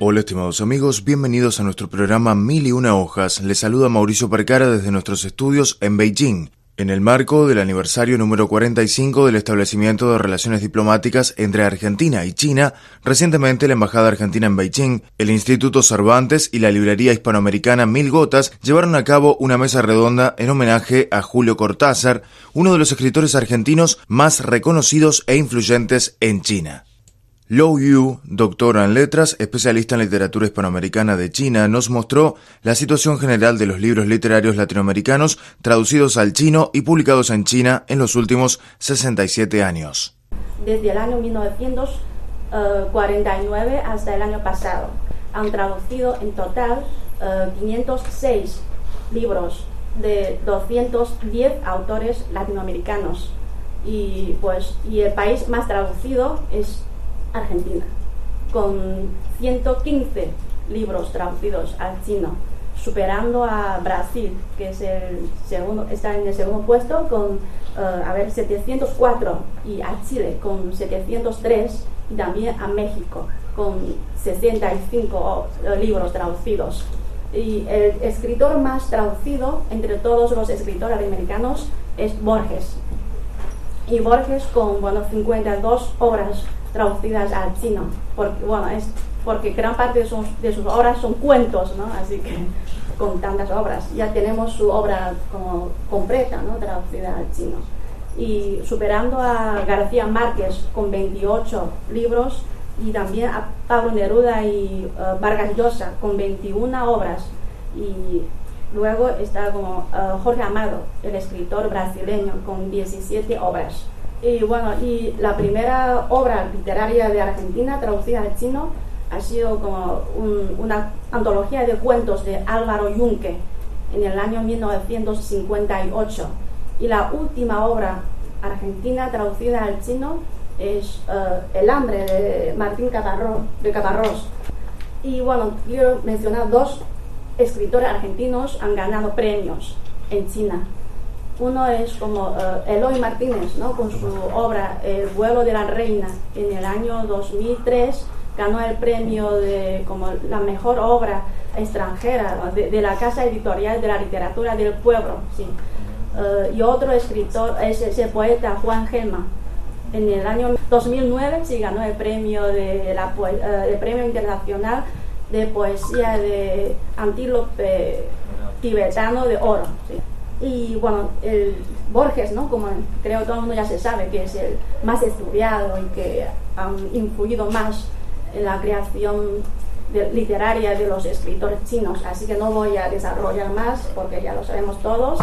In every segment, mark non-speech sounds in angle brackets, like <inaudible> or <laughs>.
Hola estimados amigos, bienvenidos a nuestro programa Mil y una hojas. Les saluda Mauricio Percara desde nuestros estudios en Beijing. En el marco del aniversario número 45 del establecimiento de relaciones diplomáticas entre Argentina y China, recientemente la Embajada Argentina en Beijing, el Instituto Cervantes y la Librería Hispanoamericana Mil Gotas llevaron a cabo una mesa redonda en homenaje a Julio Cortázar, uno de los escritores argentinos más reconocidos e influyentes en China. Lou Yu, doctora en letras, especialista en literatura hispanoamericana de China, nos mostró la situación general de los libros literarios latinoamericanos traducidos al chino y publicados en China en los últimos 67 años. Desde el año 1949 hasta el año pasado han traducido en total 506 eh, libros de 210 autores latinoamericanos y pues y el país más traducido es Argentina, con 115 libros traducidos al chino, superando a Brasil, que es el segundo, está en el segundo puesto con eh, a ver, 704, y a Chile con 703, y también a México con 65 eh, libros traducidos. Y el escritor más traducido entre todos los escritores americanos es Borges. Y Borges con bueno, 52 obras traducidas al chino, porque, bueno, es porque gran parte de sus, de sus obras son cuentos, ¿no? Así que con tantas obras, ya tenemos su obra como completa. Traducida al chino. Y superando a García Márquez con 28 libros y también a Pablo Neruda y uh, Vargas Llosa con 21 obras. Y luego está como uh, Jorge Amado, el escritor brasileño, con 17 obras. Y bueno, y la primera obra literaria de Argentina traducida al chino ha sido como una antología de cuentos de Álvaro Yunque en el año 1958. Y la última obra argentina traducida al chino es eh, El hambre de Martín Catarro, de Catarros. Y bueno, quiero mencionar dos escritores argentinos han ganado premios en China. Uno es como uh, Eloy Martínez, ¿no? con su obra El vuelo de la reina. En el año 2003 ganó el premio de como la mejor obra extranjera de, la Casa Editorial de la Literatura del Pueblo. Sí. Uh, y otro escritor es ese poeta Juan Gelma. En el año 2009 sí ganó el premio, de la, uh, el premio internacional de poesía de antílope tibetano de oro. ¿sí? Y bueno, el Borges, ¿no? como creo todo el mundo ya se sabe, que es el más estudiado y que ha influido más en la creación literaria de los escritores chinos, así que no voy a desarrollar más porque ya lo sabemos todos.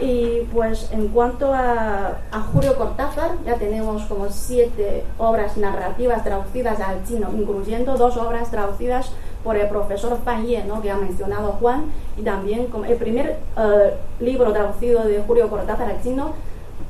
Y pues en cuanto a, a Julio Cortázar, ya tenemos como siete obras narrativas traducidas al chino, incluyendo dos obras traducidas por el profesor Fan Ye, ¿no? que ha mencionado Juan, y también como el primer eh, libro traducido de Julio Cortázar al chino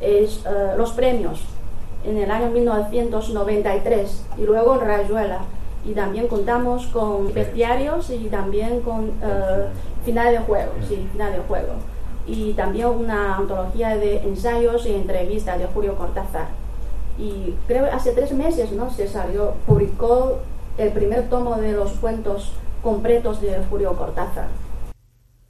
es eh, Los Premios, en el año 1993, y luego Rayuela. Y también contamos con bestiarios y también con uh, final de juego, sí, final de juego. Y también una antología de ensayos y entrevistas de Julio Cortázar. Y creo que hace tres meses ¿no? se salió, publicó el primer tomo de los cuentos completos de Julio Cortázar.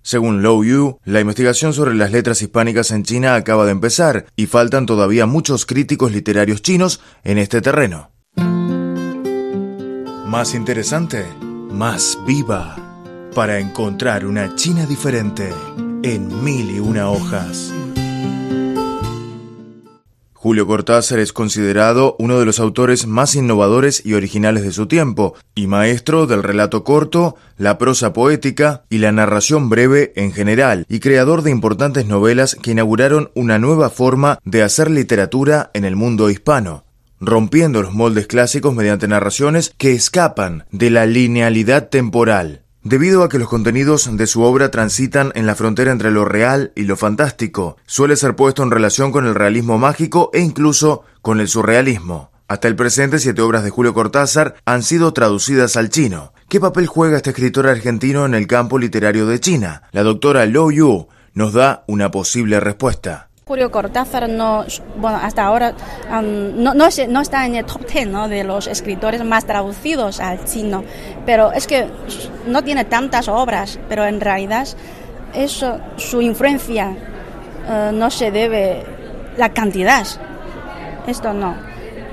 Según Lou Yu, la investigación sobre las letras hispánicas en China acaba de empezar y faltan todavía muchos críticos literarios chinos en este terreno. Más interesante, más viva, para encontrar una China diferente en mil y una hojas. Julio Cortázar es considerado uno de los autores más innovadores y originales de su tiempo, y maestro del relato corto, la prosa poética y la narración breve en general, y creador de importantes novelas que inauguraron una nueva forma de hacer literatura en el mundo hispano. rompiendo los moldes clásicos mediante narraciones que escapan de la linealidad temporal. Debido a que los contenidos de su obra transitan en la frontera entre lo real y lo fantástico, suele ser puesto en relación con el realismo mágico e incluso con el surrealismo. Hasta el presente, siete obras de Julio Cortázar han sido traducidas al chino. ¿Qué papel juega este escritor argentino en el campo literario de China? La doctora Lo Yu nos da una posible respuesta. Julio Cortázar no, bueno, hasta ahora no, no, está en el top 10 de los escritores más traducidos al chino, pero es que no tiene tantas obras, pero en realidad eso, su influencia eh, no se debe la cantidad, esto no.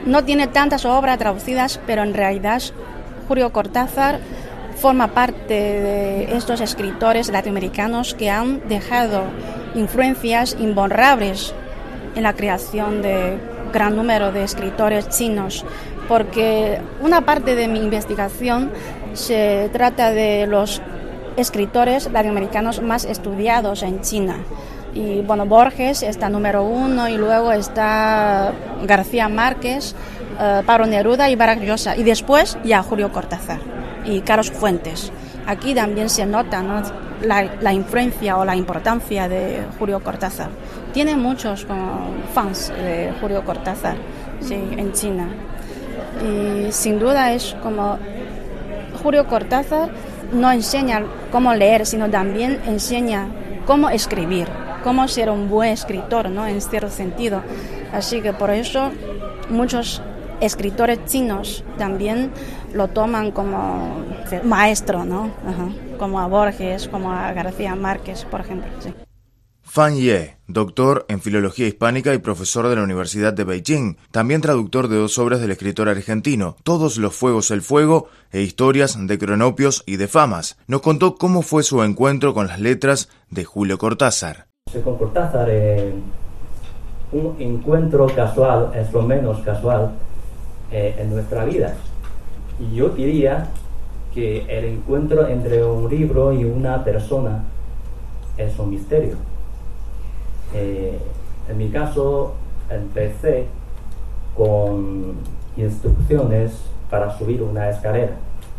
No tiene tantas obras traducidas, pero en realidad Julio Cortázar forma parte de estos escritores latinoamericanos que han dejado influencias imborrables en la creación de gran número de escritores chinos, porque una parte de mi investigación se trata de los escritores latinoamericanos más estudiados en China. Y bueno, Borges está número uno y luego está García Márquez, eh, Pablo Neruda y Barack Llosa. Y después ya Julio Cortázar y Carlos Fuentes. Aquí también se nota la, influencia o la importancia de Julio Cortázar. Tiene muchos fans de Julio Cortázar en China. Y sin duda es como Julio Cortázar no enseña cómo leer, sino también enseña cómo escribir, cómo ser un buen escritor, ¿no? En cierto sentido. Así que por eso muchos escritores chinos también lo toman como maestro, ¿no? Como a Borges, como a García Márquez, por ejemplo. Fan Ye, doctor en Filología Hispánica y profesor de la Universidad de Beijing, también traductor de dos obras del escritor argentino, Todos los Fuegos el Fuego e Historias de Cronopios y de Famas, nos contó cómo fue su encuentro con las letras de Julio Cortázar. Con Cortázar, eh, un encuentro casual es lo menos casual eh, en nuestra vida. Y yo diría que el encuentro entre un libro y una persona es un misterio. Eh, en mi caso, empecé con instrucciones para subir una escalera.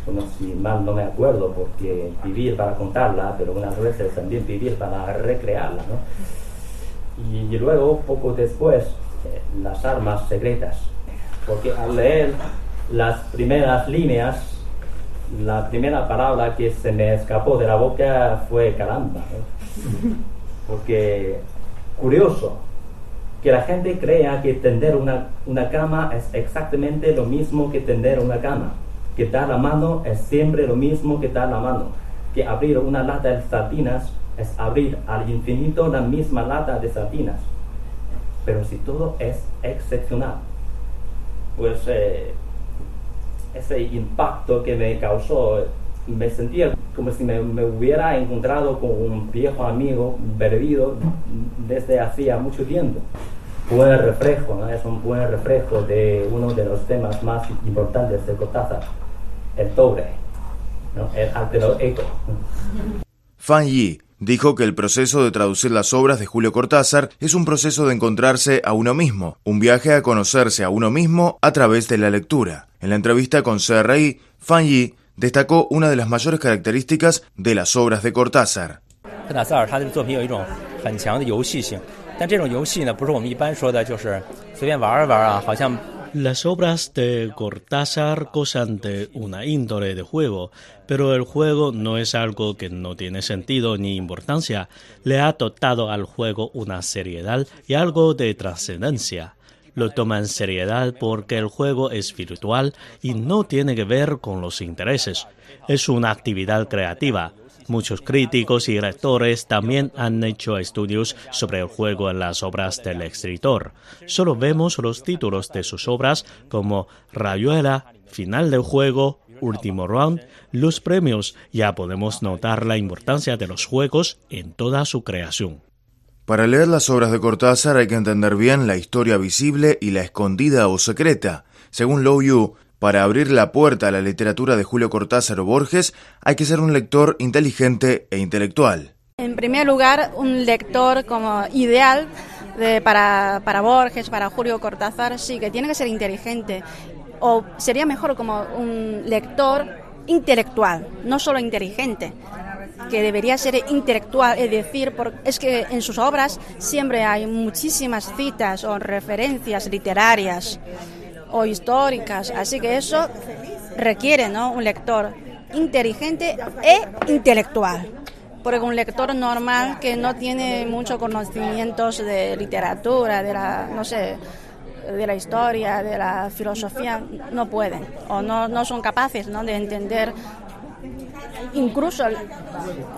Bueno, si mal no me acuerdo, porque vivir para contarla, pero unas veces también vivir para recrearla. ¿no? Y, luego, poco después, eh, las armas secretas porque al leer las primeras líneas, la primera palabra que se me escapó de la boca fue caramba. Porque, curioso, que la gente crea que tender una, una cama es exactamente lo mismo que tender una cama. Que dar la mano es siempre lo mismo que dar la mano. Que abrir una lata de sardinas es abrir al infinito la misma lata de sardinas. Pero si todo es excepcional, pues eh, ese impacto que me causó, me sentía como si me, hubiera encontrado con un viejo amigo perdido desde hacía mucho tiempo. Buen reflejo, es un buen reflejo de uno de los temas más importantes de Cortázar, el doble, el altero eco. Fan Yi dijo que el proceso de traducir las obras de Julio Cortázar es un proceso de encontrarse a uno mismo, un viaje a conocerse a uno mismo a través de la lectura. En la entrevista con CRI, Fan Yi destacó una de las mayores características de las obras de Cortázar. Las obras de Cortázar gozan de una índole de juego, pero el juego no es algo que no tiene sentido ni importancia. Le ha dotado al juego una seriedad y algo de trascendencia. Lo toma en seriedad porque el juego es virtual y no tiene que ver con los intereses. Es una actividad creativa Muchos críticos y lectores también han hecho estudios sobre el juego en las obras del escritor. Solo vemos los títulos de sus obras como Rayuela, Final del juego, Último Round, los premios. Ya podemos notar la importancia de los juegos en toda su creación. Para leer las obras de Cortázar hay que entender bien la historia visible y la escondida o secreta. Según Low Yu, para abrir la puerta a la literatura de Julio Cortázar o Borges hay que ser un lector inteligente e intelectual. En primer lugar, un lector como ideal para, para Borges, para Julio Cortázar, sí, que tiene que ser inteligente. O sería mejor como un lector intelectual, no solo inteligente que debería ser intelectual, es decir, es que en sus obras siempre hay muchísimas citas o referencias literarias o históricas, así que eso requiere ¿no? un lector inteligente e intelectual. Porque un lector normal que no tiene muchos conocimientos de literatura, de la, no sé, de la historia, de la filosofía, no pueden o no, no son capaces ¿no? de entender incluso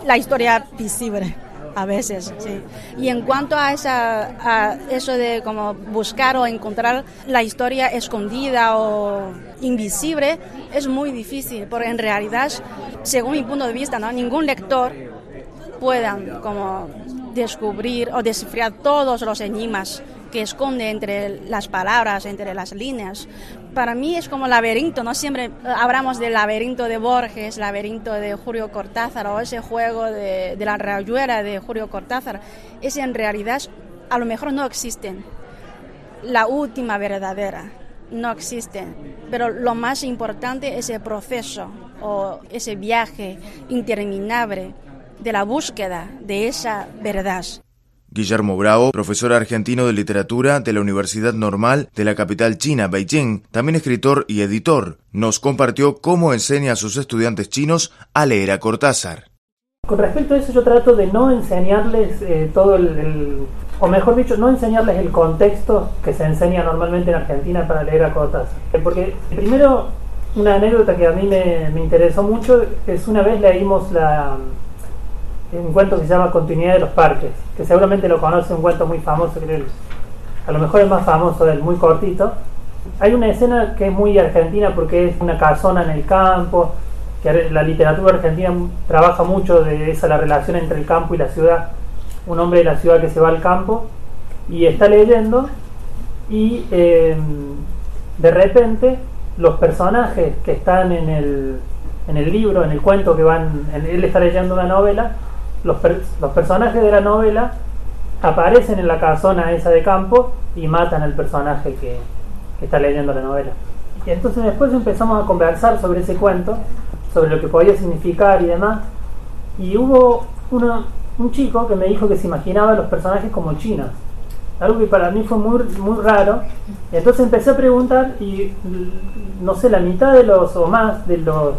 la historia visible a veces, sí. Y en cuanto a, esa, a eso de como buscar o encontrar la historia escondida o invisible, es muy difícil, porque en realidad, según mi punto de vista, ¿no? ningún lector pueda como descubrir o descifrar todos los enigmas que esconde entre las palabras, entre las líneas. Para mí es como laberinto, ¿no? Siempre hablamos del laberinto de Borges, laberinto de Julio Cortázar o ese juego de, la rayuela de Julio Cortázar. Ese en realidad a lo mejor no existen. La última verdadera no existe. Pero lo más importante es el proceso o ese viaje interminable de la búsqueda de esa verdad. Guillermo Bravo, profesor argentino de literatura de la Universidad Normal de la capital china, Beijing, también escritor y editor, nos compartió cómo enseña a sus estudiantes chinos a leer a Cortázar. Con respecto a eso yo trato de no enseñarles eh, todo el, o mejor dicho, no enseñarles el contexto que se enseña normalmente en Argentina para leer a Cortázar. Porque primero, una anécdota que a mí me, me interesó mucho es una vez leímos la, un cuento que se llama Continuidad de los Parques, que seguramente lo conoce, un cuento muy famoso, que a lo mejor es más famoso del muy cortito. Hay una escena que es muy argentina porque es una casona en el campo, que la literatura argentina trabaja mucho de esa la relación entre el campo y la ciudad. Un hombre de la ciudad que se va al campo y está leyendo y eh, de repente los personajes que están en el, en el libro, en el cuento que van, él está leyendo una novela, los, personajes de la novela aparecen en la casona esa de campo y matan al personaje que, está leyendo la novela. Y entonces después empezamos a conversar sobre ese cuento, sobre lo que podía significar y demás. Y hubo un chico que me dijo que se imaginaba los personajes como chinos. Algo que para mí fue muy, muy raro. Y entonces empecé a preguntar y no sé, la mitad de los o más de los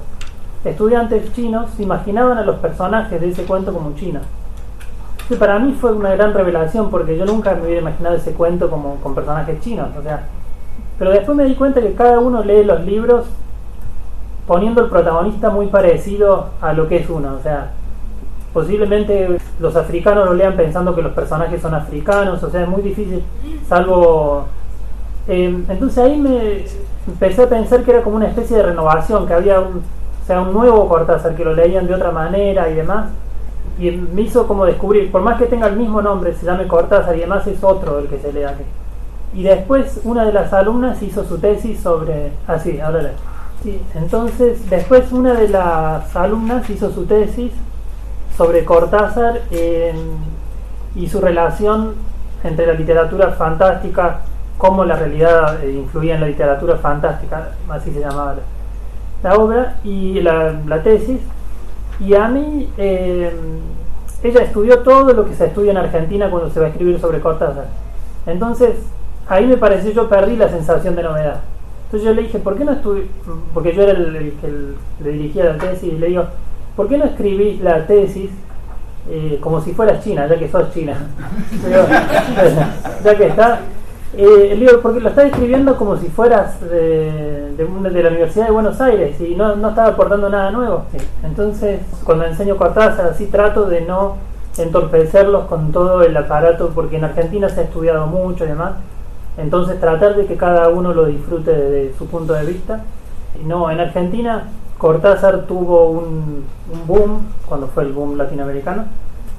estudiantes chinos imaginaban a los personajes de ese cuento como chinos. para mí fue una gran revelación porque yo nunca me hubiera imaginado ese cuento como con personajes chinos. O sea, pero después me di cuenta que cada uno lee los libros poniendo el protagonista muy parecido a lo que es uno. O sea, posiblemente los africanos lo lean pensando que los personajes son africanos. O sea, es muy difícil, salvo... Eh, entonces ahí me empecé a pensar que era como una especie de renovación, que había un, sea, un nuevo Cortázar, que lo leían de otra manera y demás. Y me hizo como descubrir, por más que tenga el mismo nombre, se llame Cortázar y demás, es otro el que se lee aquí. Y después una de las alumnas hizo su tesis sobre... Ah, sí, ahora le... Sí, entonces después una de las alumnas hizo su tesis sobre Cortázar y su relación entre la literatura fantástica, cómo la realidad eh, influía en la literatura fantástica, así se llamaba la obra y la, tesis. Y a mí, eh, ella estudió todo lo que se estudia en Argentina cuando se va a escribir sobre Cortázar. Entonces, ahí me pareció, yo perdí la sensación de novedad. Entonces yo le dije, ¿por qué no estuve Porque yo era el, que le dirigía la tesis y le digo, ¿por qué no escribís la tesis eh, como si fueras china, ya que sos china? <laughs> <laughs> ya que está, eh, el libro, porque lo está escribiendo como si fueras de, de, la Universidad de Buenos Aires y no, no estaba aportando nada nuevo. Entonces, cuando enseño Cortázar, así trato de no entorpecerlos con todo el aparato, porque en Argentina se ha estudiado mucho y demás. Entonces, tratar de que cada uno lo disfrute desde su punto de vista. No, en Argentina Cortázar tuvo un, un boom, cuando fue el boom latinoamericano,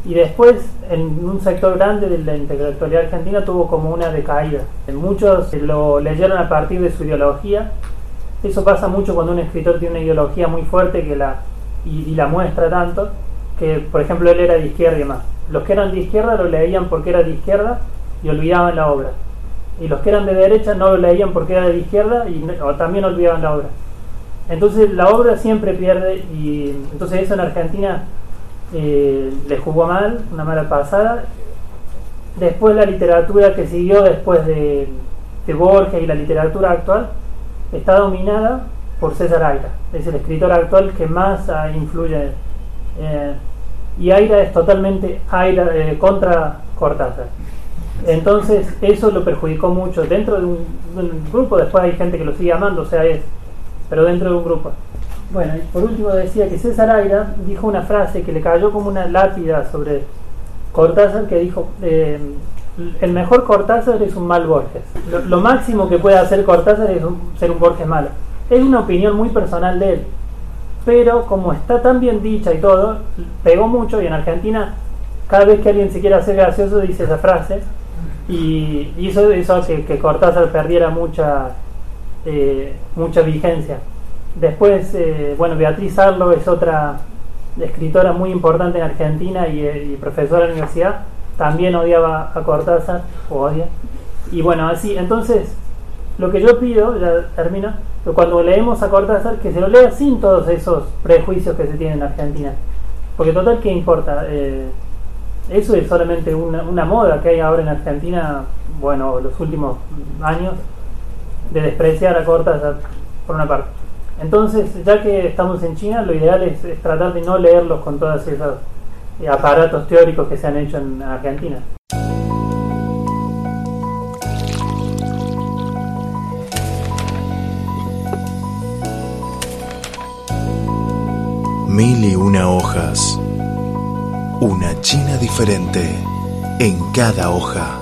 y después en un sector grande de la intelectualidad argentina tuvo como una decaída. Muchos lo leyeron a partir de su ideología. Eso pasa mucho cuando un escritor tiene una ideología muy fuerte que la, y, la muestra tanto, que por ejemplo él era de izquierda y demás. Los que eran de izquierda lo leían porque era de izquierda y olvidaban la obra. Y los que eran de derecha no lo leían porque era de izquierda y también olvidaban la obra. Entonces la obra siempre pierde y entonces eso en Argentina eh, le jugó mal, una mala pasada. Después la literatura que siguió después de, de Borges y la literatura actual está dominada por César Aira. Es el escritor actual que más influye. Eh, y Aira es totalmente Aira, eh, contra Cortázar. Entonces eso lo perjudicó mucho. Dentro de un, grupo después hay gente que lo sigue amando, o sea, es, pero dentro de un grupo. Bueno, y por último decía que César Aira dijo una frase que le cayó como una lápida sobre Cortázar, que dijo, eh, el mejor Cortázar es un mal Borges. Lo, máximo que puede hacer Cortázar es ser un Borges malo. Es una opinión muy personal de él. Pero como está tan bien dicha y todo, pegó mucho y en Argentina cada vez que alguien se quiere hacer gracioso dice esa frase y hizo, hizo que, que Cortázar perdiera mucha, eh, mucha vigencia. Después, eh, bueno, Beatriz Arlo es otra escritora muy importante en Argentina y, eh, profesora de la universidad también odiaba a Cortázar, o odia. Y bueno, así, entonces, lo que yo pido, ya termino, cuando leemos a Cortázar, que se lo lea sin todos esos prejuicios que se tienen en Argentina. Porque total, ¿qué importa? Eh, eso es solamente una, moda que hay ahora en Argentina, bueno, los últimos años, de despreciar a Cortázar, por una parte. Entonces, ya que estamos en China, lo ideal es, tratar de no leerlos con todas esas aparatos teóricos que se han hecho en Argentina. Mil y una hojas. Una China diferente en cada hoja.